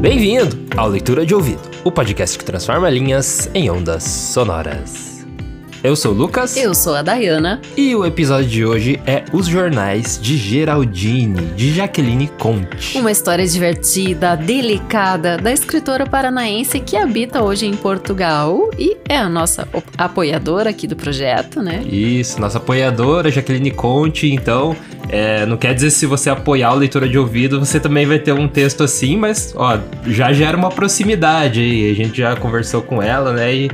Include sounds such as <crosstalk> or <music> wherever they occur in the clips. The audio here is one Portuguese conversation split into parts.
Bem-vindo ao Leitura de Ouvido, o podcast que transforma linhas em ondas sonoras. Eu sou o Lucas. Eu sou a Dayana. E o episódio de hoje é Os Jornais de Geraldine, de Jaqueline Conte. Uma história divertida, delicada, da escritora paranaense que habita hoje em Portugal e é a nossa apoiadora aqui do projeto, né? Isso, nossa apoiadora, Jaqueline Conte. Então, é, não quer dizer se você apoiar a leitura de ouvido, você também vai ter um texto assim, mas, ó, já gera uma proximidade aí. A gente já conversou com ela, né? E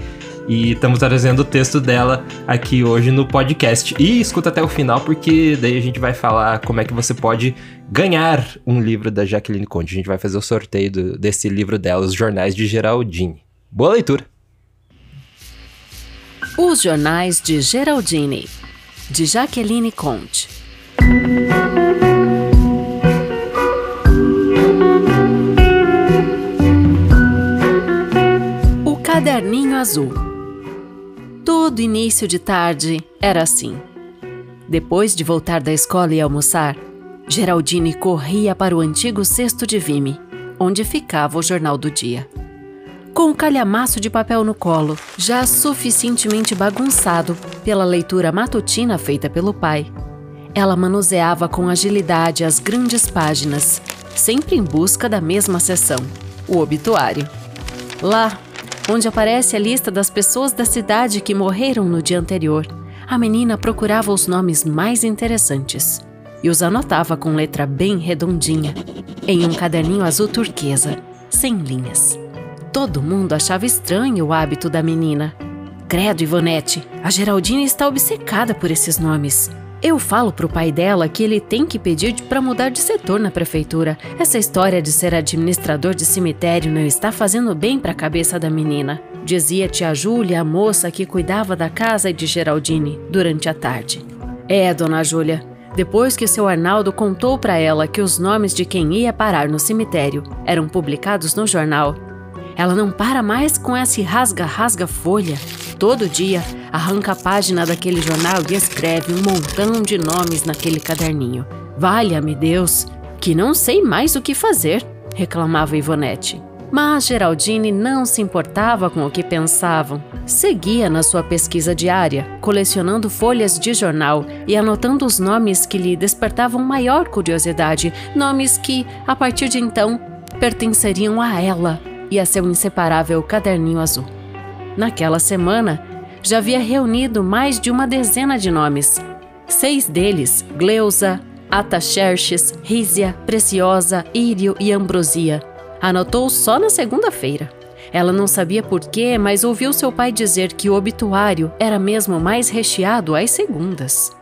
e estamos trazendo o texto dela aqui hoje no podcast. E escuta até o final, porque daí a gente vai falar como é que você pode ganhar um livro da Jacqueline Conte. A gente vai fazer o sorteio do, desse livro dela, Os Jornais de Geraldine. Boa leitura! Os Jornais de Geraldine, de Jaqueline Conte. O Caderninho Azul Todo início de tarde era assim. Depois de voltar da escola e almoçar, Geraldine corria para o antigo cesto de vime, onde ficava o jornal do dia. Com um calhamaço de papel no colo, já suficientemente bagunçado pela leitura matutina feita pelo pai, ela manuseava com agilidade as grandes páginas, sempre em busca da mesma seção, o obituário. Lá, onde aparece a lista das pessoas da cidade que morreram no dia anterior. A menina procurava os nomes mais interessantes e os anotava com letra bem redondinha, em um caderninho azul turquesa, sem linhas. Todo mundo achava estranho o hábito da menina. Credo, Ivonete, a Geraldine está obcecada por esses nomes. Eu falo pro pai dela que ele tem que pedir para mudar de setor na prefeitura. Essa história de ser administrador de cemitério não está fazendo bem para a cabeça da menina, dizia tia Júlia, a moça que cuidava da casa de Geraldine durante a tarde. É, dona Júlia, depois que seu Arnaldo contou para ela que os nomes de quem ia parar no cemitério eram publicados no jornal, ela não para mais com esse rasga-rasga folha. Todo dia arranca a página daquele jornal e escreve um montão de nomes naquele caderninho. Valha-me Deus, que não sei mais o que fazer, reclamava Ivonete. Mas Geraldine não se importava com o que pensavam. Seguia na sua pesquisa diária, colecionando folhas de jornal e anotando os nomes que lhe despertavam maior curiosidade, nomes que, a partir de então, pertenceriam a ela e a seu inseparável caderninho azul. Naquela semana, já havia reunido mais de uma dezena de nomes. Seis deles, Gleusa, Ataxerxes, Rízia, Preciosa, Írio e Ambrosia. Anotou só na segunda-feira. Ela não sabia porquê, mas ouviu seu pai dizer que o obituário era mesmo mais recheado às segundas.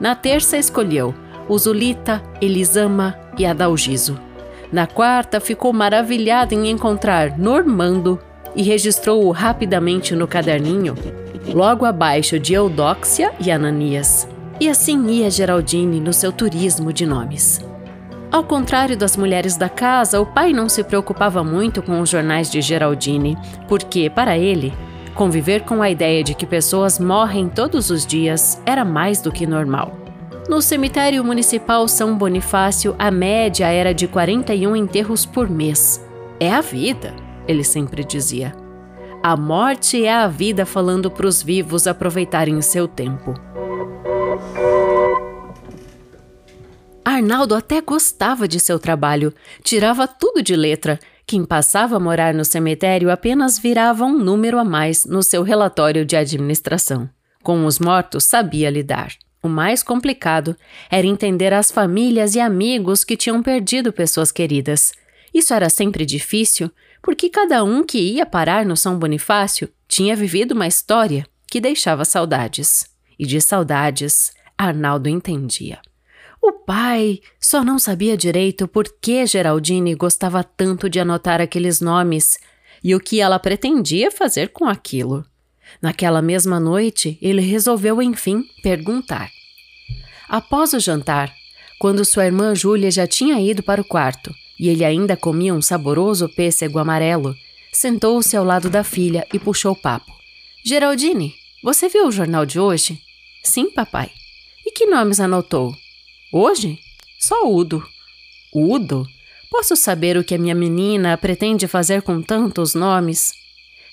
Na terça escolheu Zulita, Elisama e Adalgiso. Na quarta ficou maravilhada em encontrar Normando, e registrou-o rapidamente no caderninho, logo abaixo de Eudóxia e Ananias. E assim ia Geraldine no seu turismo de nomes. Ao contrário das mulheres da casa, o pai não se preocupava muito com os jornais de Geraldine, porque, para ele, conviver com a ideia de que pessoas morrem todos os dias era mais do que normal. No cemitério municipal São Bonifácio, a média era de 41 enterros por mês. É a vida ele sempre dizia. A morte é a vida falando para os vivos aproveitarem seu tempo. Arnaldo até gostava de seu trabalho, tirava tudo de letra. Quem passava a morar no cemitério apenas virava um número a mais no seu relatório de administração. Com os mortos sabia lidar. O mais complicado era entender as famílias e amigos que tinham perdido pessoas queridas. Isso era sempre difícil, porque cada um que ia parar no São Bonifácio tinha vivido uma história que deixava saudades. E de saudades, Arnaldo entendia. O pai só não sabia direito por que Geraldine gostava tanto de anotar aqueles nomes e o que ela pretendia fazer com aquilo. Naquela mesma noite, ele resolveu enfim perguntar. Após o jantar, quando sua irmã Júlia já tinha ido para o quarto e ele ainda comia um saboroso pêssego amarelo, sentou-se ao lado da filha e puxou o papo. Geraldine, você viu o jornal de hoje? Sim, papai. E que nomes anotou? Hoje? Só Udo. Udo? Posso saber o que a minha menina pretende fazer com tantos nomes?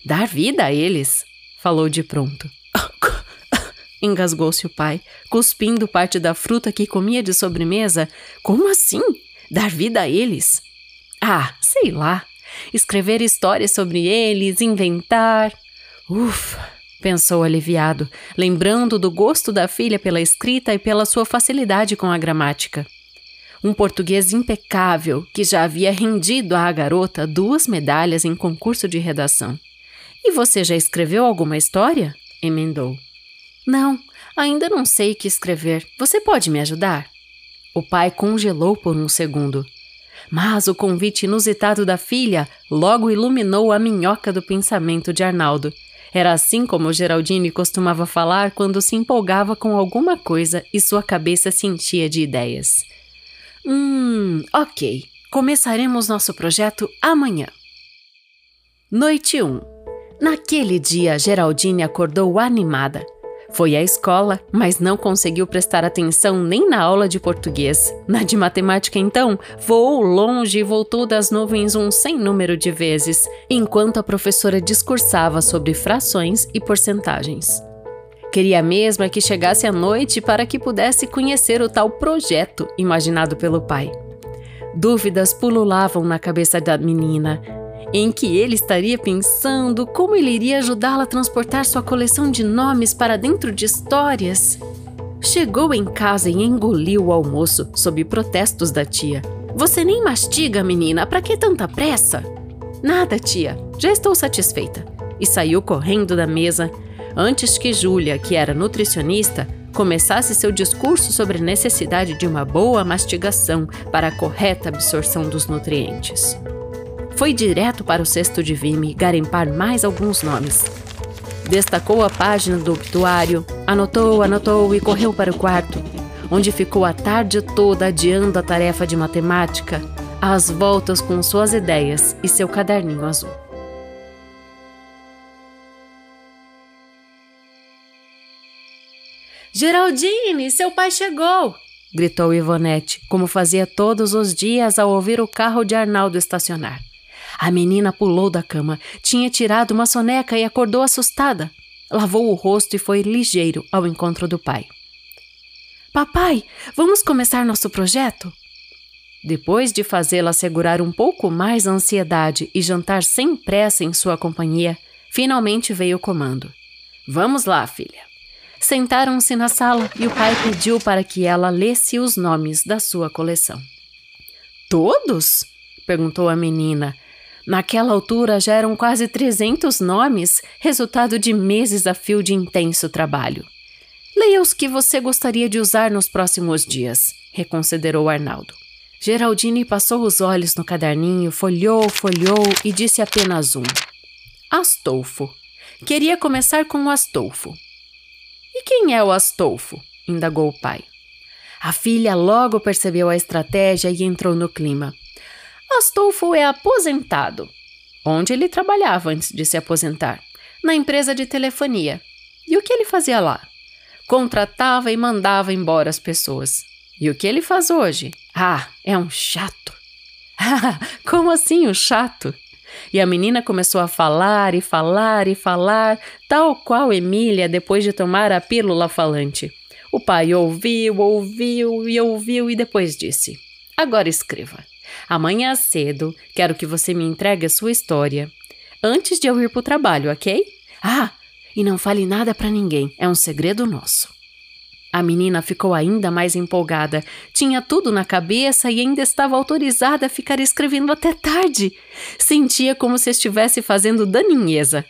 Dar vida a eles, falou de pronto. <laughs> Engasgou-se o pai, cuspindo parte da fruta que comia de sobremesa. Como assim? Dar vida a eles? Ah, sei lá. Escrever histórias sobre eles, inventar. Ufa, pensou aliviado, lembrando do gosto da filha pela escrita e pela sua facilidade com a gramática. Um português impecável que já havia rendido à garota duas medalhas em concurso de redação. E você já escreveu alguma história? emendou. Não, ainda não sei o que escrever. Você pode me ajudar? O pai congelou por um segundo. Mas o convite inusitado da filha logo iluminou a minhoca do pensamento de Arnaldo. Era assim como Geraldine costumava falar quando se empolgava com alguma coisa e sua cabeça se enchia de ideias. Hum, ok. Começaremos nosso projeto amanhã. Noite 1. Naquele dia, Geraldine acordou animada. Foi à escola, mas não conseguiu prestar atenção nem na aula de português. Na de matemática, então, voou longe e voltou das nuvens um sem número de vezes, enquanto a professora discursava sobre frações e porcentagens. Queria mesmo é que chegasse a noite para que pudesse conhecer o tal projeto imaginado pelo pai. Dúvidas pululavam na cabeça da menina em que ele estaria pensando como ele iria ajudá-la a transportar sua coleção de nomes para dentro de histórias. Chegou em casa e engoliu o almoço sob protestos da tia. Você nem mastiga, menina, para que tanta pressa? Nada, tia, já estou satisfeita. E saiu correndo da mesa antes que Júlia, que era nutricionista, começasse seu discurso sobre a necessidade de uma boa mastigação para a correta absorção dos nutrientes. Foi direto para o cesto de Vime garimpar mais alguns nomes. Destacou a página do obituário, anotou, anotou e correu para o quarto, onde ficou a tarde toda adiando a tarefa de matemática, às voltas com suas ideias e seu caderninho azul. Geraldine, seu pai chegou! gritou Ivonete, como fazia todos os dias ao ouvir o carro de Arnaldo estacionar. A menina pulou da cama, tinha tirado uma soneca e acordou assustada. Lavou o rosto e foi ligeiro ao encontro do pai. Papai, vamos começar nosso projeto? Depois de fazê-la segurar um pouco mais a ansiedade e jantar sem pressa em sua companhia, finalmente veio o comando. Vamos lá, filha. Sentaram-se na sala e o pai pediu para que ela lesse os nomes da sua coleção. Todos? perguntou a menina, Naquela altura já eram quase 300 nomes, resultado de meses a fio de intenso trabalho. Leia os que você gostaria de usar nos próximos dias, reconsiderou Arnaldo. Geraldine passou os olhos no caderninho, folhou, folhou e disse apenas um: Astolfo. Queria começar com o Astolfo. E quem é o Astolfo? indagou o pai. A filha logo percebeu a estratégia e entrou no clima. Astolfo é aposentado. Onde ele trabalhava antes de se aposentar? Na empresa de telefonia. E o que ele fazia lá? Contratava e mandava embora as pessoas. E o que ele faz hoje? Ah, é um chato. <laughs> Como assim um chato? E a menina começou a falar e falar e falar, tal qual Emília depois de tomar a pílula falante. O pai ouviu, ouviu e ouviu e depois disse: Agora escreva. Amanhã cedo, quero que você me entregue a sua história. Antes de eu ir para o trabalho, ok? Ah, e não fale nada para ninguém, é um segredo nosso. A menina ficou ainda mais empolgada. Tinha tudo na cabeça e ainda estava autorizada a ficar escrevendo até tarde. Sentia como se estivesse fazendo daninheza.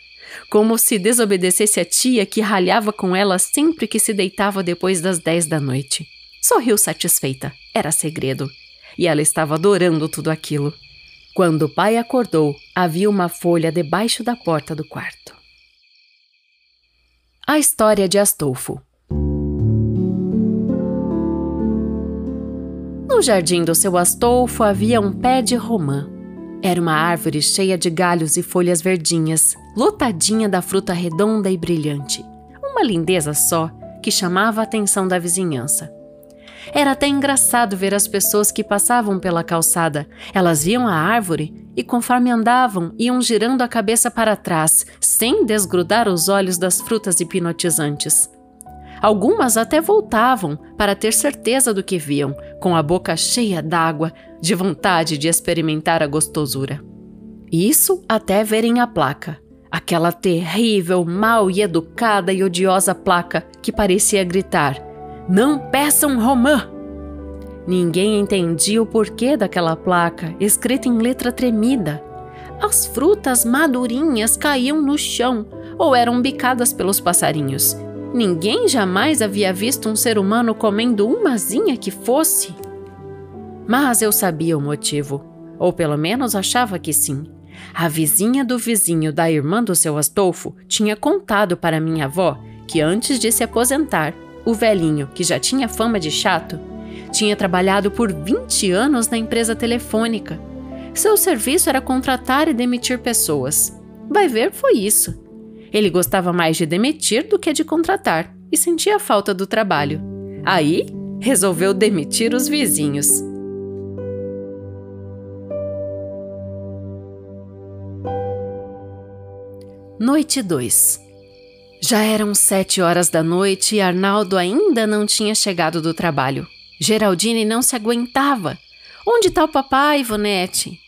Como se desobedecesse a tia que ralhava com ela sempre que se deitava depois das dez da noite. Sorriu satisfeita. Era segredo e ela estava adorando tudo aquilo. Quando o pai acordou, havia uma folha debaixo da porta do quarto. A história de Astolfo. No jardim do seu Astolfo havia um pé de romã. Era uma árvore cheia de galhos e folhas verdinhas, lotadinha da fruta redonda e brilhante. Uma lindeza só que chamava a atenção da vizinhança. Era até engraçado ver as pessoas que passavam pela calçada. Elas viam a árvore e, conforme andavam, iam girando a cabeça para trás, sem desgrudar os olhos das frutas hipnotizantes. Algumas até voltavam para ter certeza do que viam, com a boca cheia d'água, de vontade de experimentar a gostosura. Isso até verem a placa. Aquela terrível, mal e educada e odiosa placa que parecia gritar: Não peçam romã! Ninguém entendia o porquê daquela placa, escrita em letra tremida. As frutas madurinhas caíam no chão ou eram bicadas pelos passarinhos. Ninguém jamais havia visto um ser humano comendo umazinha que fosse. Mas eu sabia o motivo, ou pelo menos achava que sim. A vizinha do vizinho da irmã do seu Astolfo tinha contado para minha avó que antes de se aposentar, o velhinho, que já tinha fama de chato, tinha trabalhado por 20 anos na empresa telefônica. Seu serviço era contratar e demitir pessoas. Vai ver, foi isso. Ele gostava mais de demitir do que de contratar e sentia falta do trabalho. Aí, resolveu demitir os vizinhos. Noite 2 Já eram sete horas da noite e Arnaldo ainda não tinha chegado do trabalho. Geraldine não se aguentava. Onde está o papai, Ivonete?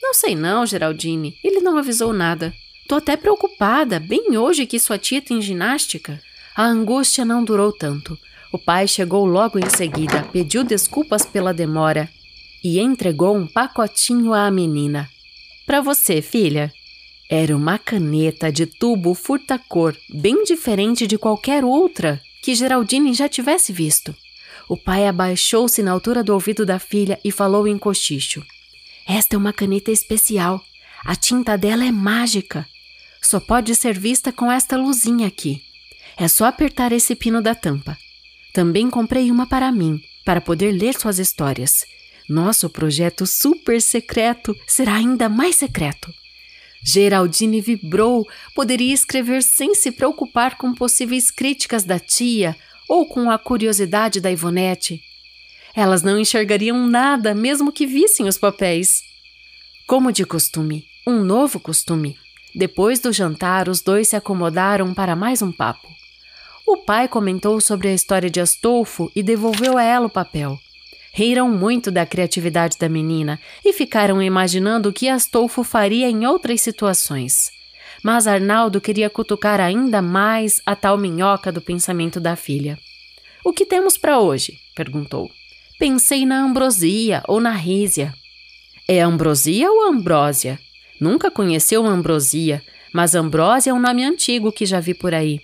Não sei não, Geraldine. Ele não avisou nada. Tô até preocupada, bem hoje que sua tia tem ginástica. A angústia não durou tanto. O pai chegou logo em seguida, pediu desculpas pela demora e entregou um pacotinho à menina. Para você, filha. Era uma caneta de tubo furta-cor, bem diferente de qualquer outra que Geraldine já tivesse visto. O pai abaixou-se na altura do ouvido da filha e falou em cochicho: Esta é uma caneta especial. A tinta dela é mágica. Só pode ser vista com esta luzinha aqui. É só apertar esse pino da tampa. Também comprei uma para mim, para poder ler suas histórias. Nosso projeto super secreto será ainda mais secreto. Geraldine vibrou, poderia escrever sem se preocupar com possíveis críticas da tia ou com a curiosidade da Ivonete. Elas não enxergariam nada, mesmo que vissem os papéis. Como de costume, um novo costume. Depois do jantar, os dois se acomodaram para mais um papo. O pai comentou sobre a história de Astolfo e devolveu a ela o papel. Riram muito da criatividade da menina e ficaram imaginando o que Astolfo faria em outras situações. Mas Arnaldo queria cutucar ainda mais a tal minhoca do pensamento da filha. O que temos para hoje? perguntou. Pensei na ambrosia ou na rísia. É ambrosia ou ambrósia? Nunca conheceu ambrosia, mas ambrósia é um nome antigo que já vi por aí.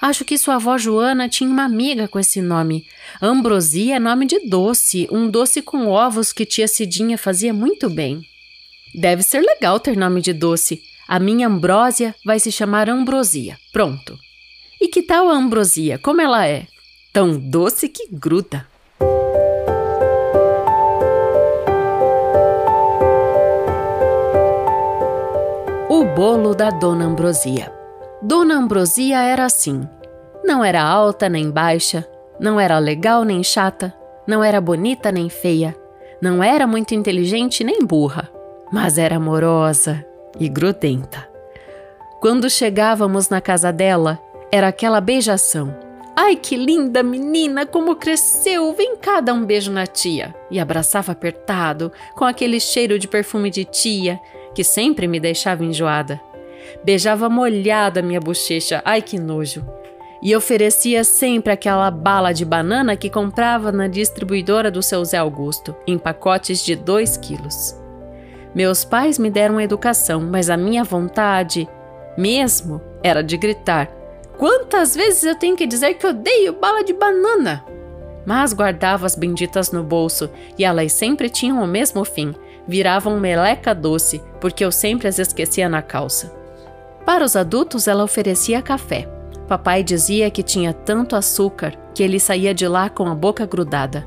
Acho que sua avó Joana tinha uma amiga com esse nome. Ambrosia é nome de doce, um doce com ovos que tia Cidinha fazia muito bem. Deve ser legal ter nome de doce. A minha Ambrósia vai se chamar Ambrosia. Pronto. E que tal a Ambrosia? Como ela é? Tão doce que gruda. O bolo da Dona Ambrosia. Dona Ambrosia era assim. Não era alta nem baixa, não era legal nem chata, não era bonita nem feia, não era muito inteligente nem burra, mas era amorosa e grudenta. Quando chegávamos na casa dela, era aquela beijação. Ai, que linda menina, como cresceu! Vem cá dar um beijo na tia. E abraçava apertado, com aquele cheiro de perfume de tia, que sempre me deixava enjoada. Beijava molhada minha bochecha, ai que nojo. E oferecia sempre aquela bala de banana que comprava na distribuidora do seu Zé Augusto, em pacotes de 2 quilos. Meus pais me deram educação, mas a minha vontade, mesmo, era de gritar: Quantas vezes eu tenho que dizer que odeio bala de banana? Mas guardava as benditas no bolso e elas sempre tinham o mesmo fim: viravam meleca doce, porque eu sempre as esquecia na calça. Para os adultos, ela oferecia café. Papai dizia que tinha tanto açúcar que ele saía de lá com a boca grudada.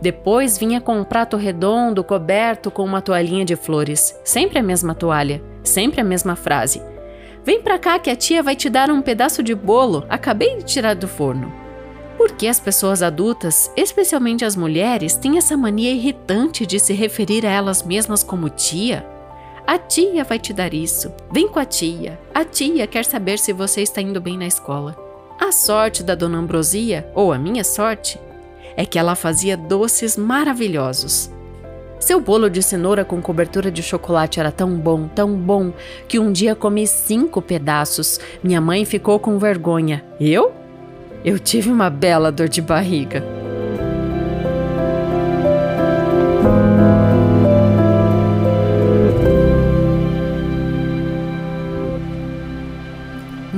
Depois vinha com um prato redondo coberto com uma toalhinha de flores, sempre a mesma toalha, sempre a mesma frase. Vem pra cá que a tia vai te dar um pedaço de bolo, acabei de tirar do forno. Por que as pessoas adultas, especialmente as mulheres, têm essa mania irritante de se referir a elas mesmas como tia? A tia vai te dar isso. Vem com a tia. A tia quer saber se você está indo bem na escola. A sorte da dona Ambrosia, ou a minha sorte, é que ela fazia doces maravilhosos. Seu bolo de cenoura com cobertura de chocolate era tão bom, tão bom, que um dia comi cinco pedaços. Minha mãe ficou com vergonha. Eu? Eu tive uma bela dor de barriga.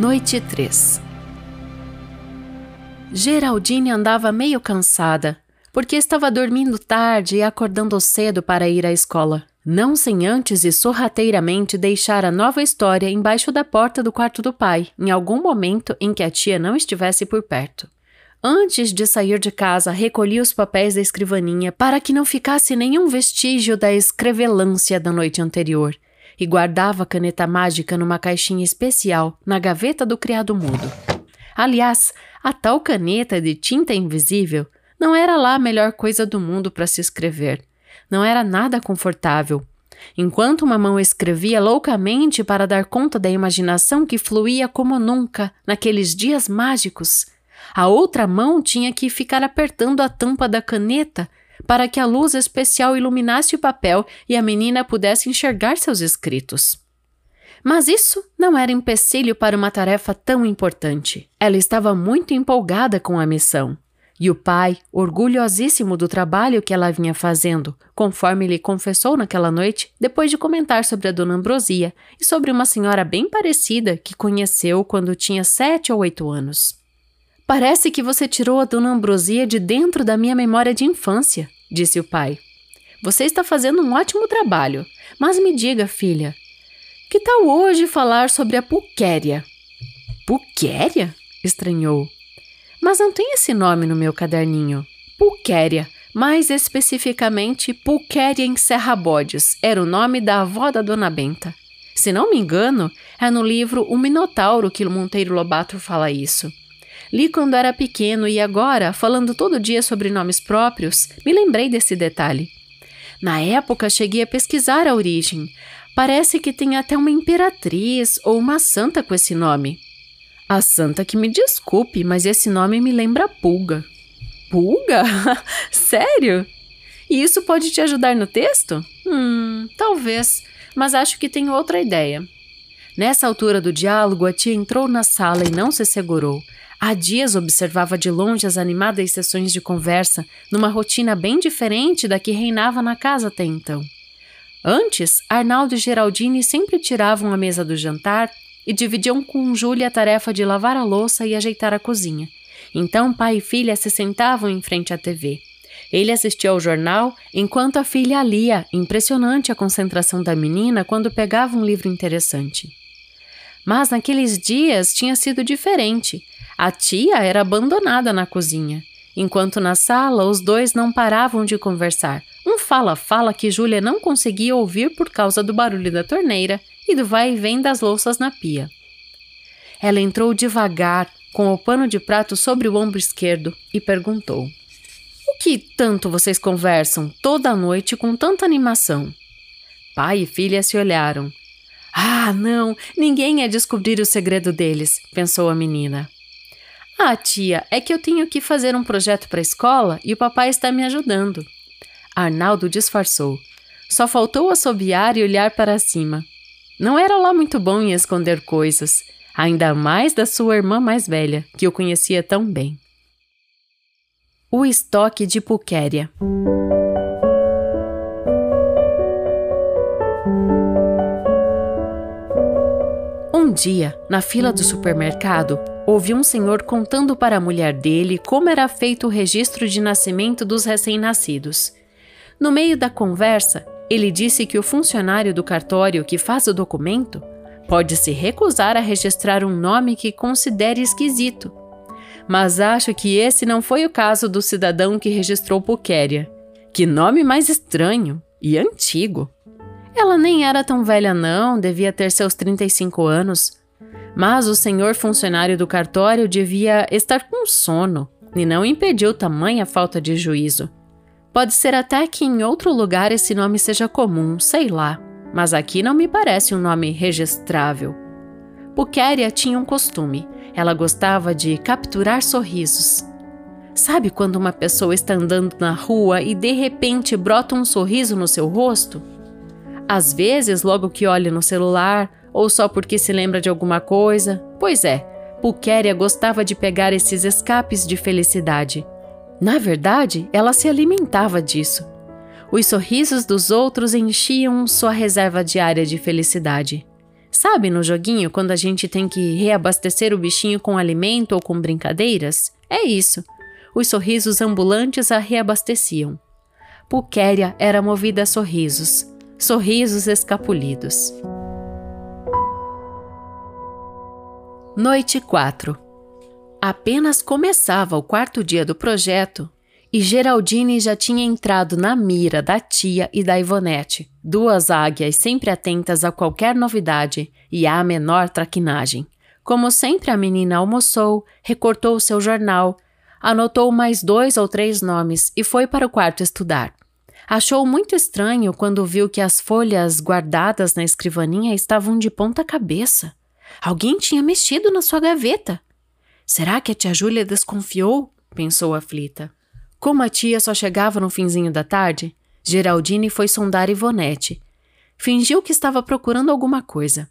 Noite 3 Geraldine andava meio cansada porque estava dormindo tarde e acordando cedo para ir à escola. Não sem antes e sorrateiramente deixar a nova história embaixo da porta do quarto do pai, em algum momento em que a tia não estivesse por perto. Antes de sair de casa, recolhi os papéis da escrivaninha para que não ficasse nenhum vestígio da escrevelância da noite anterior e guardava a caneta mágica numa caixinha especial na gaveta do criado mudo. Aliás, a tal caneta de tinta invisível não era lá a melhor coisa do mundo para se escrever. Não era nada confortável. Enquanto uma mão escrevia loucamente para dar conta da imaginação que fluía como nunca naqueles dias mágicos, a outra mão tinha que ficar apertando a tampa da caneta para que a luz especial iluminasse o papel e a menina pudesse enxergar seus escritos. Mas isso não era empecilho para uma tarefa tão importante. Ela estava muito empolgada com a missão. E o pai, orgulhosíssimo do trabalho que ela vinha fazendo, conforme lhe confessou naquela noite, depois de comentar sobre a dona Ambrosia e sobre uma senhora bem parecida que conheceu quando tinha sete ou oito anos. Parece que você tirou a dona Ambrosia de dentro da minha memória de infância, disse o pai. Você está fazendo um ótimo trabalho, mas me diga, filha, que tal hoje falar sobre a Puquéria? Puquéria? estranhou. Mas não tem esse nome no meu caderninho. Pulquéria, mais especificamente Pulquéria em Serrabodes, era o nome da avó da Dona Benta. Se não me engano, é no livro O Minotauro que o Monteiro Lobato fala isso. Li quando era pequeno e agora, falando todo dia sobre nomes próprios, me lembrei desse detalhe. Na época, cheguei a pesquisar a origem. Parece que tem até uma imperatriz ou uma santa com esse nome. A santa que me desculpe, mas esse nome me lembra pulga. Pulga? <laughs> Sério? E isso pode te ajudar no texto? Hum, talvez, mas acho que tenho outra ideia. Nessa altura do diálogo, a tia entrou na sala e não se segurou. Há dias observava de longe as animadas sessões de conversa, numa rotina bem diferente da que reinava na casa até então. Antes, Arnaldo e Geraldine sempre tiravam a mesa do jantar e dividiam com Júlia a tarefa de lavar a louça e ajeitar a cozinha. Então pai e filha se sentavam em frente à TV. Ele assistia ao jornal enquanto a filha lia, impressionante a concentração da menina quando pegava um livro interessante. Mas naqueles dias tinha sido diferente. A tia era abandonada na cozinha, enquanto na sala os dois não paravam de conversar. Um fala-fala que Júlia não conseguia ouvir por causa do barulho da torneira e do vai e vem das louças na pia. Ela entrou devagar, com o pano de prato sobre o ombro esquerdo, e perguntou: O que tanto vocês conversam toda noite com tanta animação? Pai e filha se olharam. Ah, não, ninguém ia descobrir o segredo deles, pensou a menina. Ah, tia, é que eu tenho que fazer um projeto para a escola e o papai está me ajudando. Arnaldo disfarçou. Só faltou assobiar e olhar para cima. Não era lá muito bom em esconder coisas, ainda mais da sua irmã mais velha, que o conhecia tão bem. O estoque de Puquéria. Um dia, na fila do supermercado, ouvi um senhor contando para a mulher dele como era feito o registro de nascimento dos recém-nascidos. No meio da conversa, ele disse que o funcionário do cartório que faz o documento pode se recusar a registrar um nome que considere esquisito. Mas acho que esse não foi o caso do cidadão que registrou Puquéria. Que nome mais estranho e antigo. Ela nem era tão velha, não, devia ter seus 35 anos. Mas o senhor funcionário do cartório devia estar com sono, e não impediu tamanha falta de juízo. Pode ser até que em outro lugar esse nome seja comum, sei lá, mas aqui não me parece um nome registrável. Pukéria tinha um costume. Ela gostava de capturar sorrisos. Sabe quando uma pessoa está andando na rua e de repente brota um sorriso no seu rosto? Às vezes, logo que olha no celular, ou só porque se lembra de alguma coisa. Pois é, Pukéria gostava de pegar esses escapes de felicidade. Na verdade, ela se alimentava disso. Os sorrisos dos outros enchiam sua reserva diária de felicidade. Sabe no joguinho quando a gente tem que reabastecer o bichinho com alimento ou com brincadeiras? É isso. Os sorrisos ambulantes a reabasteciam. Pukéria era movida a sorrisos, sorrisos escapulidos. Noite 4 Apenas começava o quarto dia do projeto e Geraldine já tinha entrado na mira da tia e da Ivonete, duas águias sempre atentas a qualquer novidade e à menor traquinagem. Como sempre, a menina almoçou, recortou o seu jornal, anotou mais dois ou três nomes e foi para o quarto estudar. Achou muito estranho quando viu que as folhas guardadas na escrivaninha estavam de ponta cabeça. Alguém tinha mexido na sua gaveta. Será que a tia Júlia desconfiou? pensou aflita. Como a tia só chegava no finzinho da tarde, Geraldine foi sondar Ivonete. Fingiu que estava procurando alguma coisa.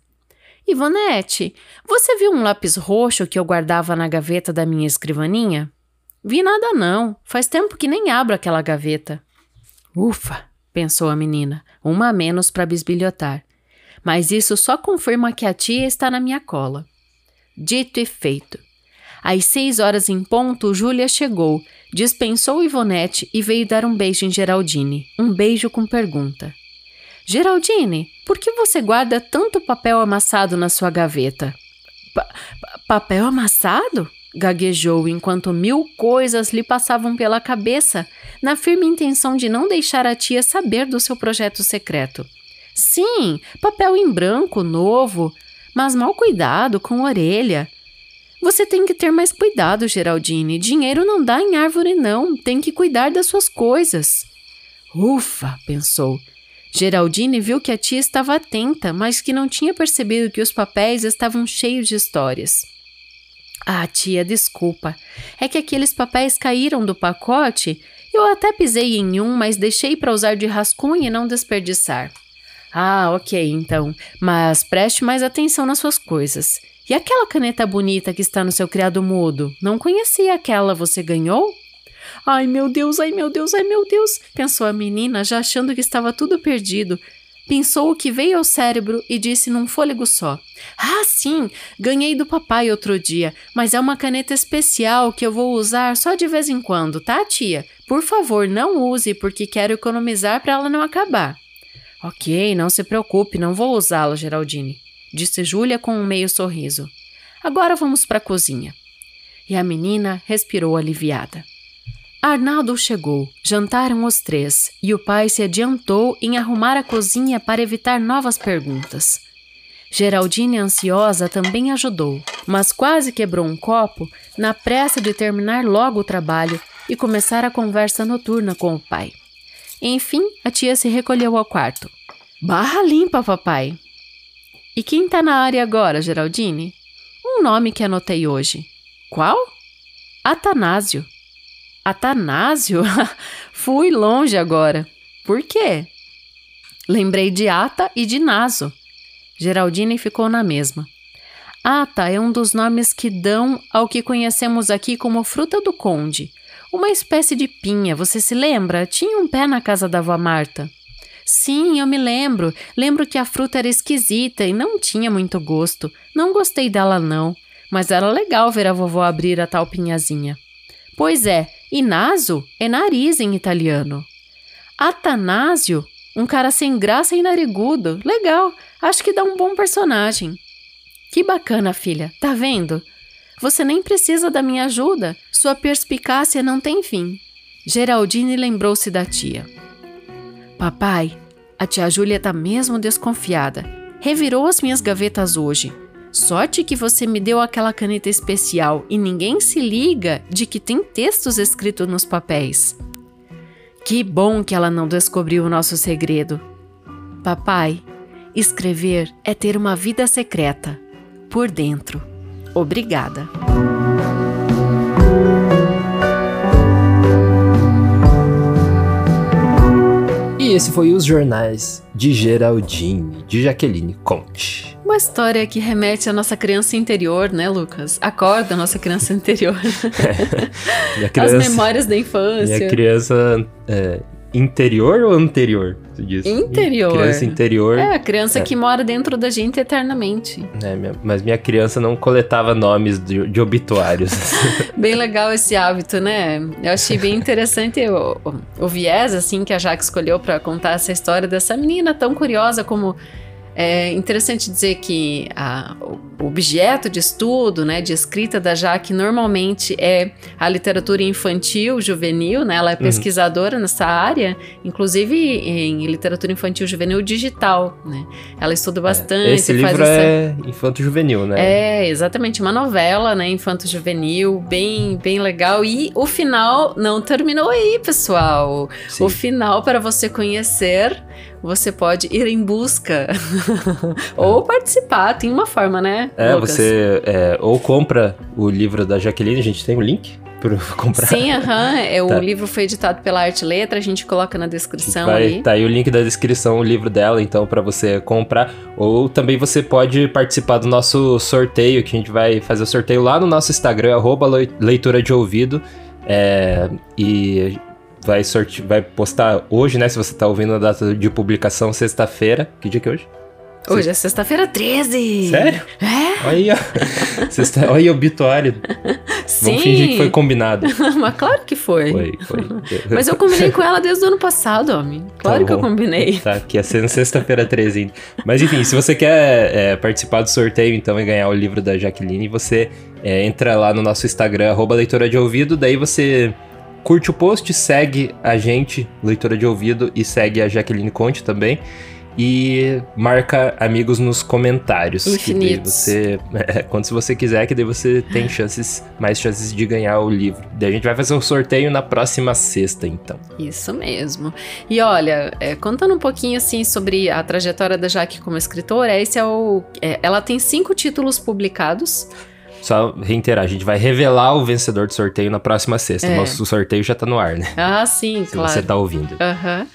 Ivonete, você viu um lápis roxo que eu guardava na gaveta da minha escrivaninha? Vi nada não. Faz tempo que nem abro aquela gaveta. Ufa, pensou a menina, uma a menos para bisbilhotar. Mas isso só confirma que a tia está na minha cola. Dito e feito. Às seis horas em ponto, Júlia chegou, dispensou Ivonete e veio dar um beijo em Geraldine. Um beijo com pergunta. Geraldine, por que você guarda tanto papel amassado na sua gaveta? Pa papel amassado? gaguejou enquanto mil coisas lhe passavam pela cabeça, na firme intenção de não deixar a tia saber do seu projeto secreto. Sim, papel em branco, novo, mas mal cuidado, com orelha. Você tem que ter mais cuidado, Geraldine. Dinheiro não dá em árvore, não. Tem que cuidar das suas coisas. Ufa, pensou. Geraldine viu que a tia estava atenta, mas que não tinha percebido que os papéis estavam cheios de histórias. Ah, tia, desculpa. É que aqueles papéis caíram do pacote. Eu até pisei em um, mas deixei para usar de rascunho e não desperdiçar. Ah, ok, então. Mas preste mais atenção nas suas coisas. E aquela caneta bonita que está no seu criado mudo? Não conhecia aquela, você ganhou? Ai meu Deus, ai meu Deus, ai meu Deus, pensou a menina, já achando que estava tudo perdido. Pensou o que veio ao cérebro e disse num fôlego só: Ah, sim, ganhei do papai outro dia, mas é uma caneta especial que eu vou usar só de vez em quando, tá, tia? Por favor, não use, porque quero economizar para ela não acabar. Ok, não se preocupe, não vou usá-la, Geraldine disse Júlia com um meio sorriso. Agora vamos para a cozinha. E a menina respirou aliviada. Arnaldo chegou, jantaram os três e o pai se adiantou em arrumar a cozinha para evitar novas perguntas. Geraldine, ansiosa, também ajudou, mas quase quebrou um copo na pressa de terminar logo o trabalho e começar a conversa noturna com o pai. Enfim, a tia se recolheu ao quarto. Barra limpa, papai, e quem está na área agora, Geraldine? Um nome que anotei hoje. Qual? Atanásio. Atanásio? <laughs> Fui longe agora. Por quê? Lembrei de Ata e de Naso. Geraldine ficou na mesma. Ata é um dos nomes que dão ao que conhecemos aqui como fruta do conde. Uma espécie de pinha, você se lembra? Tinha um pé na casa da avó Marta. Sim, eu me lembro. Lembro que a fruta era esquisita e não tinha muito gosto. Não gostei dela, não. Mas era legal ver a vovó abrir a tal pinhazinha. Pois é, Inaso é nariz em italiano. Atanásio, um cara sem graça e narigudo. Legal, acho que dá um bom personagem. Que bacana, filha, tá vendo? Você nem precisa da minha ajuda. Sua perspicácia não tem fim. Geraldine lembrou-se da tia. Papai, a tia Júlia tá mesmo desconfiada. Revirou as minhas gavetas hoje. Sorte que você me deu aquela caneta especial e ninguém se liga de que tem textos escritos nos papéis. Que bom que ela não descobriu o nosso segredo. Papai, escrever é ter uma vida secreta. Por dentro. Obrigada. E esse foi Os Jornais de Geraldine, de Jaqueline Conte. Uma história que remete à nossa criança interior, né, Lucas? Acorda a nossa criança interior. <laughs> É. <laughs> criança, As memórias da infância. Minha criança é, Interior ou anterior? Diz? Interior. Criança interior. É, a criança é. que mora dentro da gente eternamente. É, minha, mas minha criança não coletava nomes de, de obituários. <laughs> bem legal esse hábito, né? Eu achei bem interessante o, o, o viés, assim, que a Jaque escolheu para contar essa história dessa menina tão curiosa como é interessante dizer que a, o objeto de estudo, né, de escrita da Jaque normalmente é a literatura infantil, juvenil, né? Ela é uhum. pesquisadora uhum. nessa área, inclusive em literatura infantil juvenil digital, né? Ela estuda é, bastante. É, esse livro essa... é infanto juvenil, né? É, exatamente, uma novela, né, infanto juvenil, bem, bem legal. E o final não terminou aí, pessoal. Sim. O final para você conhecer você pode ir em busca <laughs> ou participar. Tem uma forma, né? É, Lucas? você é, ou compra o livro da Jaqueline, a gente tem o um link para <laughs> comprar. Sim, aham. É, tá. O livro foi editado pela Arte Letra, a gente coloca na descrição vai, ali. Tá aí o link da descrição, o livro dela, então, para você comprar. Ou também você pode participar do nosso sorteio, que a gente vai fazer o sorteio lá no nosso Instagram, arroba leitura de ouvido. É, e vai sorte... vai postar hoje, né? Se você tá ouvindo a data de publicação, sexta-feira. Que dia que é hoje? Hoje é sexta-feira 13. Sério? É? Olha aí, <laughs> ó. Sexta... Olha aí, obituário. Sim. Vamos fingir que foi combinado. <laughs> Mas claro que foi. Foi, foi. <laughs> Mas eu combinei com ela desde o ano passado, homem. Claro tá que eu combinei. Tá, que ia ser sexta-feira 13 ainda. Mas enfim, se você quer é, participar do sorteio, então, e ganhar o livro da Jaqueline, você é, entra lá no nosso Instagram, arroba leitora de ouvido, daí você curte o post, segue a gente, leitora de ouvido, e segue a Jaqueline Conte também. E marca amigos nos comentários. Infinitos. você, <laughs> é, quando você quiser, que daí você tem chances, mais chances de ganhar o livro. Daí a gente vai fazer o um sorteio na próxima sexta, então. Isso mesmo. E olha, é, contando um pouquinho assim sobre a trajetória da Jaque como escritora, esse é o. É, ela tem cinco títulos publicados. Só reiterar, a gente vai revelar o vencedor do sorteio na próxima sexta. É. Mas o sorteio já tá no ar, né? Ah, sim, Se claro. Você tá ouvindo. Uhum.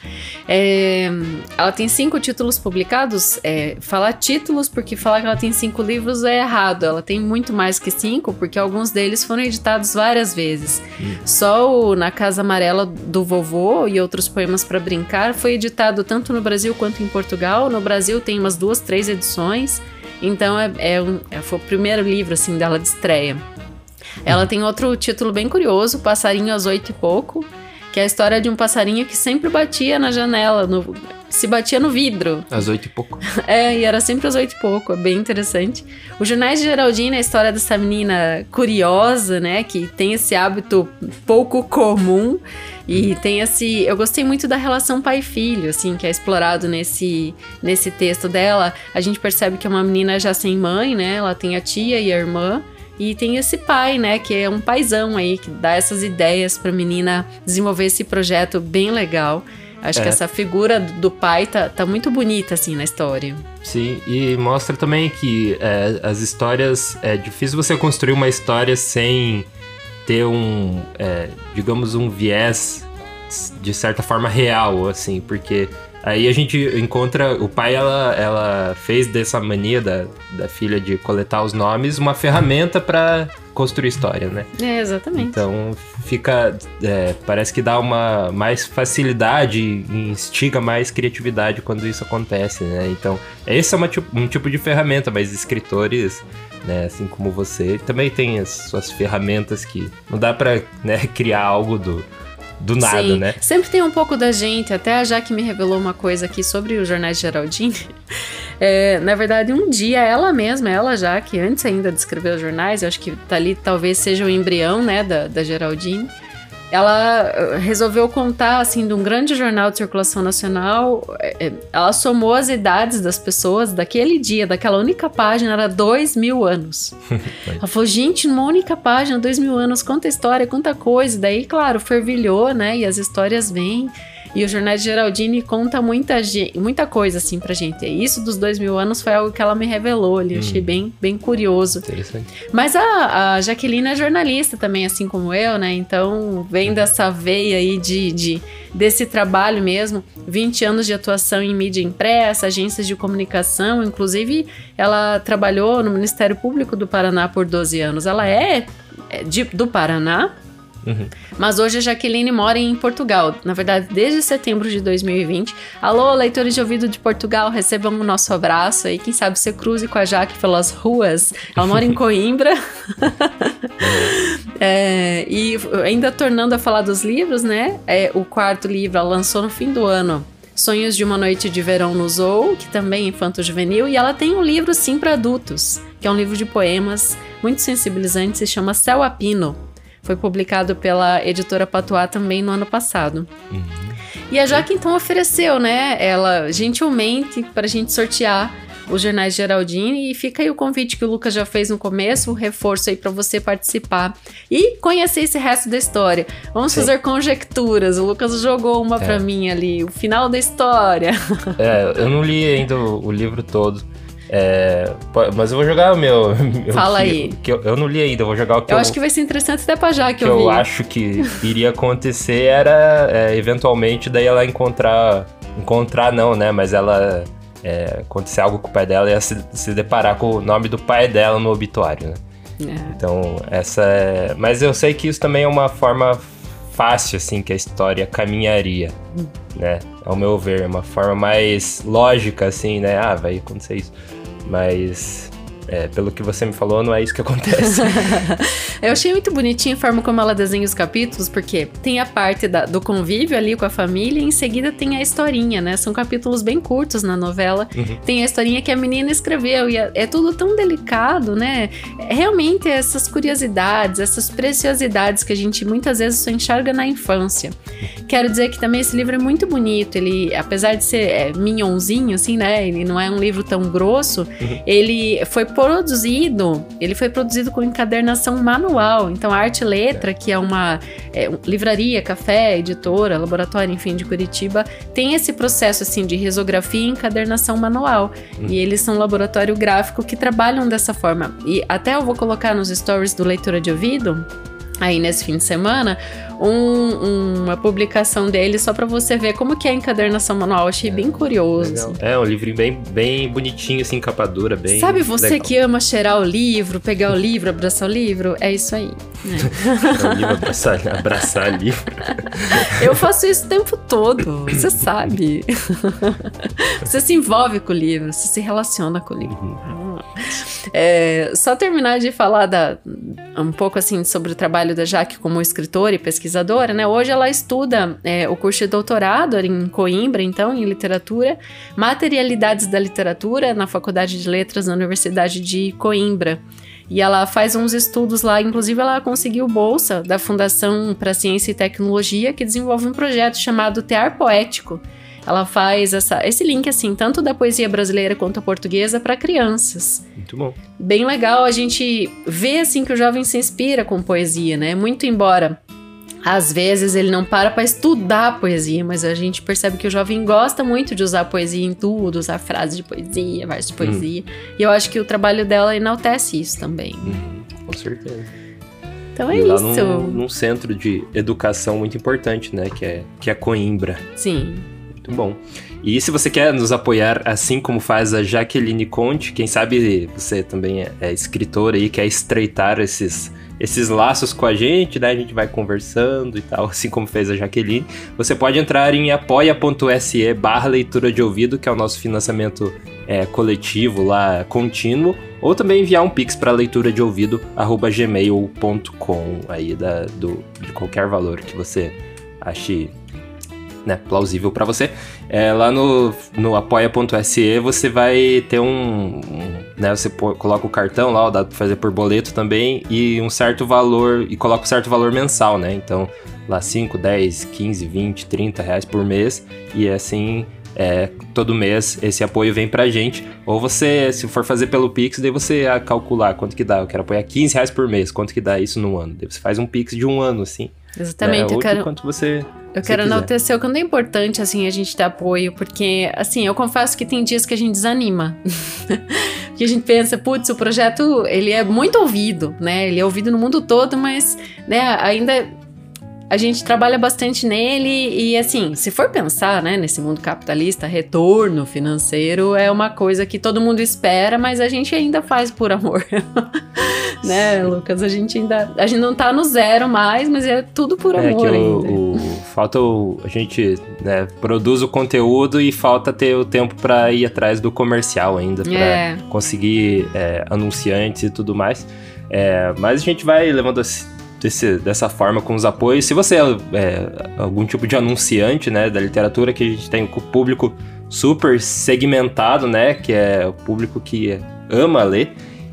É, ela tem cinco títulos publicados. É, falar títulos, porque falar que ela tem cinco livros é errado. Ela tem muito mais que cinco, porque alguns deles foram editados várias vezes. Hum. Só o Na Casa Amarela do Vovô e outros poemas para brincar foi editado tanto no Brasil quanto em Portugal. No Brasil tem umas duas, três edições. Então é, é, é, foi o primeiro livro assim dela de estreia. Ela tem outro título bem curioso, Passarinho às Oito e Pouco, que é a história de um passarinho que sempre batia na janela, no, se batia no vidro. Às oito e pouco. <laughs> É, e era sempre às oito e pouco, é bem interessante. O Jornais de Geraldine é a história dessa menina curiosa, né, que tem esse hábito pouco comum e tem esse. Eu gostei muito da relação pai-filho, assim, que é explorado nesse, nesse texto dela. A gente percebe que é uma menina já sem mãe, né? Ela tem a tia e a irmã. E tem esse pai, né, que é um paizão aí, que dá essas ideias pra menina desenvolver esse projeto bem legal. Acho é. que essa figura do pai tá, tá muito bonita, assim, na história. Sim, e mostra também que é, as histórias. É difícil você construir uma história sem ter um, é, digamos, um viés de certa forma real, assim, porque aí a gente encontra o pai, ela, ela fez dessa mania da, da filha de coletar os nomes uma ferramenta para construir história, né? É, exatamente. Então fica, é, parece que dá uma mais facilidade e instiga mais criatividade quando isso acontece, né? Então esse é uma, um tipo de ferramenta, mas escritores né? Assim como você, também tem as suas ferramentas que não dá para né, <laughs> criar algo do, do nada, Sim, né? Sempre tem um pouco da gente. Até a Jaque me revelou uma coisa aqui sobre os jornais de Geraldine. <laughs> É, na verdade, um dia ela mesma, ela já, que antes ainda de escrever os jornais, eu acho que tá ali talvez seja o embrião, né, da, da Geraldine. Ela eh, resolveu contar assim de um grande jornal de circulação nacional. Eh, ela somou as idades das pessoas daquele dia, daquela única página, era dois mil anos. <laughs> ela falou, gente, numa única página, dois mil anos, conta história, conta coisa. Daí, claro, fervilhou, né? E as histórias vêm. E o Jornal de Geraldine conta muita, muita coisa, assim, pra gente. Isso dos dois mil anos foi algo que ela me revelou ali. Hum. Achei bem, bem curioso. Interessante. Mas a, a Jaqueline é jornalista também, assim como eu, né? Então, vem uhum. dessa veia aí de, de, desse trabalho mesmo. 20 anos de atuação em mídia impressa, agências de comunicação. Inclusive, ela trabalhou no Ministério Público do Paraná por 12 anos. Ela é, é de, do Paraná, Uhum. Mas hoje a Jaqueline mora em Portugal. Na verdade, desde setembro de 2020. Alô, leitores de ouvido de Portugal, recebam o nosso abraço aí. Quem sabe você cruze com a Jaque pelas ruas. Ela mora em <laughs> Coimbra. <laughs> é, e ainda tornando a falar dos livros, né? É, o quarto livro ela lançou no fim do ano. Sonhos de uma Noite de Verão no Zou, que também é infanto-juvenil, e ela tem um livro sim para adultos, que é um livro de poemas muito sensibilizante, se chama Céu Apino. Foi publicado pela editora Patois também no ano passado. Uhum. E a Jaque então ofereceu, né, ela gentilmente para a gente sortear os jornais Geraldine e fica aí o convite que o Lucas já fez no começo, um reforço aí para você participar e conhecer esse resto da história. Vamos Sim. fazer conjecturas. O Lucas jogou uma é. para mim ali, o final da história. É, eu não li ainda o, o livro todo. É, mas eu vou jogar o meu. <laughs> Fala aí. Que eu, eu, não li ainda, eu vou jogar o que eu. Eu acho que vai ser interessante até pra já que, que eu, eu acho que iria acontecer era é, eventualmente daí ela encontrar. Encontrar não, né? Mas ela. É, acontecer algo com o pai dela e se, se deparar com o nome do pai dela no obituário, né? É. Então, essa é. Mas eu sei que isso também é uma forma fácil, assim, que a história caminharia, né? Ao meu ver, é uma forma mais lógica, assim, né? Ah, vai acontecer isso. Mas é, pelo que você me falou, não é isso que acontece. <laughs> eu achei muito bonitinha a forma como ela desenha os capítulos, porque tem a parte da, do convívio ali com a família e em seguida tem a historinha, né? São capítulos bem curtos na novela. Uhum. Tem a historinha que a menina escreveu e é, é tudo tão delicado, né? Realmente essas curiosidades, essas preciosidades que a gente muitas vezes só enxerga na infância. Quero dizer que também esse livro é muito bonito. Ele, apesar de ser é, minhonzinho, assim, né? Ele não é um livro tão grosso. Uhum. Ele foi produzido, ele foi produzido com encadernação manual. Então, a Arte Letra, que é uma é, livraria, café, editora, laboratório, enfim, de Curitiba, tem esse processo assim de risografia e encadernação manual. Hum. E eles são um laboratório gráfico que trabalham dessa forma. E até eu vou colocar nos stories do leitura de ouvido aí nesse fim de semana um, uma publicação dele só para você ver como que é a encadernação manual. Achei é, bem curioso. Assim. É, um livrinho bem, bem bonitinho, assim, capa dura, bem. Sabe você legal. que ama cheirar o livro, pegar o livro, abraçar o livro? É isso aí. É. <laughs> é o livro, abraçar, abraçar livro. Eu faço isso o tempo todo, você sabe. Você se envolve com o livro, você se relaciona com o livro. Uhum. É, só terminar de falar da, um pouco assim sobre o trabalho da Jaque como escritora e pesquisadora, né? Hoje ela estuda é, o curso de doutorado em Coimbra, então, em literatura, materialidades da literatura na Faculdade de Letras da Universidade de Coimbra. E ela faz uns estudos lá, inclusive ela conseguiu bolsa da Fundação para Ciência e Tecnologia, que desenvolve um projeto chamado Tear Poético, ela faz essa, esse link, assim, tanto da poesia brasileira quanto a portuguesa para crianças. Muito bom. Bem legal a gente ver, assim, que o jovem se inspira com poesia, né? Muito embora às vezes ele não para para estudar a poesia, mas a gente percebe que o jovem gosta muito de usar poesia em tudo, usar frases de poesia, versos de poesia. Hum. E eu acho que o trabalho dela enaltece isso também. Hum, com certeza. Então é lá isso. Num, num centro de educação muito importante, né? Que é, que é Coimbra. Sim. Muito bom. E se você quer nos apoiar, assim como faz a Jaqueline Conte, quem sabe você também é, é escritora e quer estreitar esses, esses laços com a gente, né? A gente vai conversando e tal, <laughs> assim como fez a Jaqueline. Você pode entrar em apoia.se barra leitura de ouvido, que é o nosso financiamento é, coletivo lá, contínuo, ou também enviar um pix para leitura de ouvido arroba gmail.com aí da, do, de qualquer valor que você ache né, plausível para você. É, lá no, no apoia.se você vai ter um, um né, você pô, coloca o cartão lá, dá pra fazer por boleto também e um certo valor e coloca um certo valor mensal, né? Então lá 5, 10, 15, 20, 30 reais por mês e assim é, todo mês esse apoio vem pra gente. Ou você, se for fazer pelo Pix, daí você a calcular quanto que dá. Eu quero apoiar 15 reais por mês, quanto que dá isso no ano? Daí você faz um Pix de um ano, assim. Exatamente. Né? Eu quero, quanto você. Eu quero enaltecer o quanto é importante, assim, a gente ter apoio, porque, assim, eu confesso que tem dias que a gente desanima. <laughs> que a gente pensa, putz, o projeto, ele é muito ouvido, né? Ele é ouvido no mundo todo, mas, né, ainda a gente trabalha bastante nele e assim, se for pensar, né, nesse mundo capitalista, retorno financeiro é uma coisa que todo mundo espera, mas a gente ainda faz por amor. <laughs> né, Lucas? A gente ainda a gente não tá no zero mais, mas é tudo por é amor que ainda. O, o, falta o, a gente, né, produz o conteúdo e falta ter o tempo para ir atrás do comercial ainda, para É. conseguir é, anunciantes e tudo mais. É, mas a gente vai levando esse- desse- dessa forma com os apoios. Se você é, é, algum tipo de anunciante, né, da literatura, que a gente tem o público super segmentado, né, que é o público que ama ler.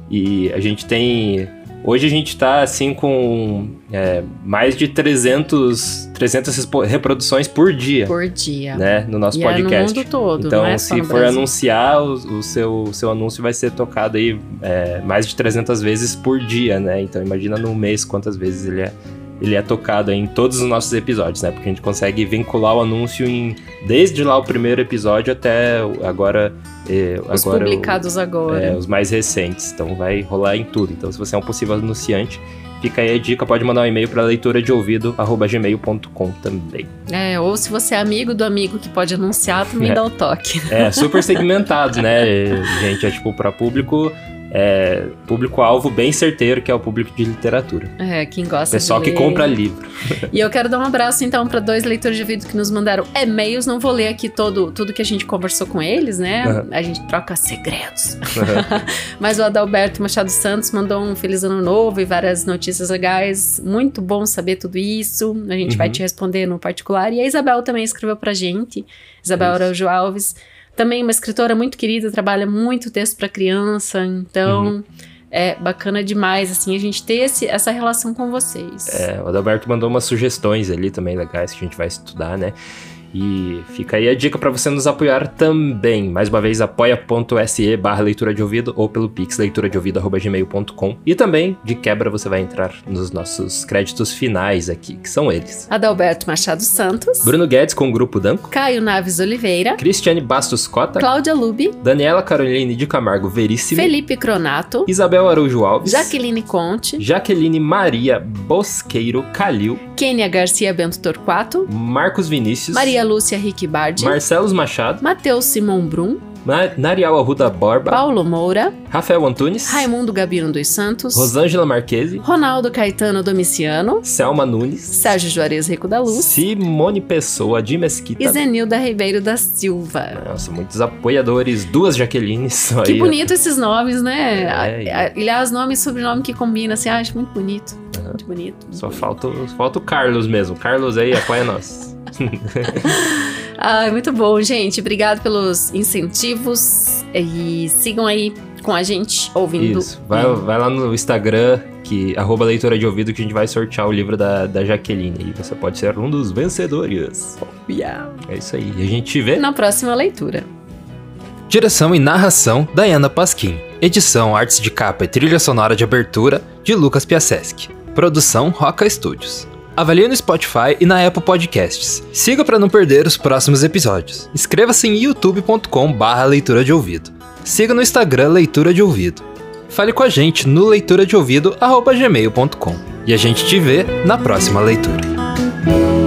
E a gente tem... Hoje a gente tá, assim, com é, mais de 300, 300 respo- reproduções por dia, por dia. né, no nosso E podcast. é no mundo todo, Então, é se for Brasil. anunciar, o, o seu, o seu anúncio vai ser tocado aí é, mais de 300 vezes por dia, né? Então, imagina no mês quantas vezes ele é, ele é tocado em todos os nossos episódios, né? Porque a gente consegue vincular o anúncio em desde lá o primeiro episódio até agora. É, Os agora publicados agora. é, os mais recentes. Então vai rolar em tudo. Então, se você é um possível anunciante, fica aí a dica. Pode mandar um e-mail para leitura de ouvido@gmail.com também. É, ou se você é amigo do amigo que pode anunciar, também É. <laughs> dá o toque. É, super segmentado, né, gente? É tipo para público, é, público-alvo bem certeiro, que é o público de literatura. É, quem gosta Pessoal de que ler. compra livro. E eu quero dar um abraço então para dois leitores de vídeo que nos mandaram e-mails. Não vou ler aqui todo tudo que a gente conversou com eles, né? Uhum. A gente troca segredos. <laughs> Mas o Adalberto Machado Santos mandou um feliz ano novo e várias notícias legais. Muito bom saber tudo isso. A gente vai Uhum. te responder no particular. E a Isabel também escreveu pra gente. Isabel. Araújo Alves. Também uma escritora muito querida, trabalha muito texto para criança. Então, Uhum. é bacana demais, assim, a gente ter esse- essa relação com vocês. É, o Adalberto mandou umas sugestões ali também legais que a gente vai estudar, né? E fica aí a dica para você nos apoiar também. Mais uma vez, apoia.se barra leitura de ouvido ou pelo pix leitura de ouvido.gmail.com. E também, de quebra, você vai entrar nos nossos créditos finais aqui, que são eles. Adalberto Machado Santos. Bruno Guedes com o Grupo Danco, Caio Naves Oliveira, Cristiane Bastos Cota, Cláudia Lubi, Daniela Caroline de Camargo Veríssimo, Felipe Cronato, Isabel Araújo Alves, Jaqueline Conte, Jaqueline Maria Bosqueiro Calil, Kênia Garcia Bento Torquato, Marcos Vinícius, Maria Lúcia Rick Bardi, Marcelos Machado, Matheus Simon Brum, Na- Narial Arruda Borba, Paulo Moura, Rafael Antunes, Raimundo Gabino dos Santos, Rosângela Marquese, Ronaldo Caetano Domiciano, Selma Nunes, Sérgio Juarez Rico da Luz Simone Pessoa de Mesquita. e Zenilda Ribeiro da Silva. Nossa, muitos apoiadores, duas Jaquelines. <laughs> Que aí, bonito esses nomes, né? É, a- Aliás, nome e sobrenome que combina, assim, ah, acho muito bonito. Aham. Muito bonito. Só falta, o- falta o Carlos mesmo. Carlos aí, apoia nós. <laughs> Ai, muito bom, gente. Obrigado pelos incentivos e sigam aí com a gente ouvindo. Isso. Vai, vai lá no Instagram, que, arroba leitura de ouvido, que a gente vai sortear o livro da, da Jaqueline. E você pode ser um dos vencedores. Yeah. É isso aí. E a gente te vê Na próxima leitura. Direção e narração, Diana Pasquim. Edição, artes de capa e trilha sonora de abertura, de Lucas Piaseschi. Produção, Roca Studios. Avalie no Spotify e na Apple Podcasts. Siga para não perder os próximos episódios. Inscreva-se em youtube.com barra leitura de ouvido. Siga no Instagram Leitura de Ouvido. Fale com a gente no leitura de ouvido, gmail.com. E a gente te vê na próxima leitura.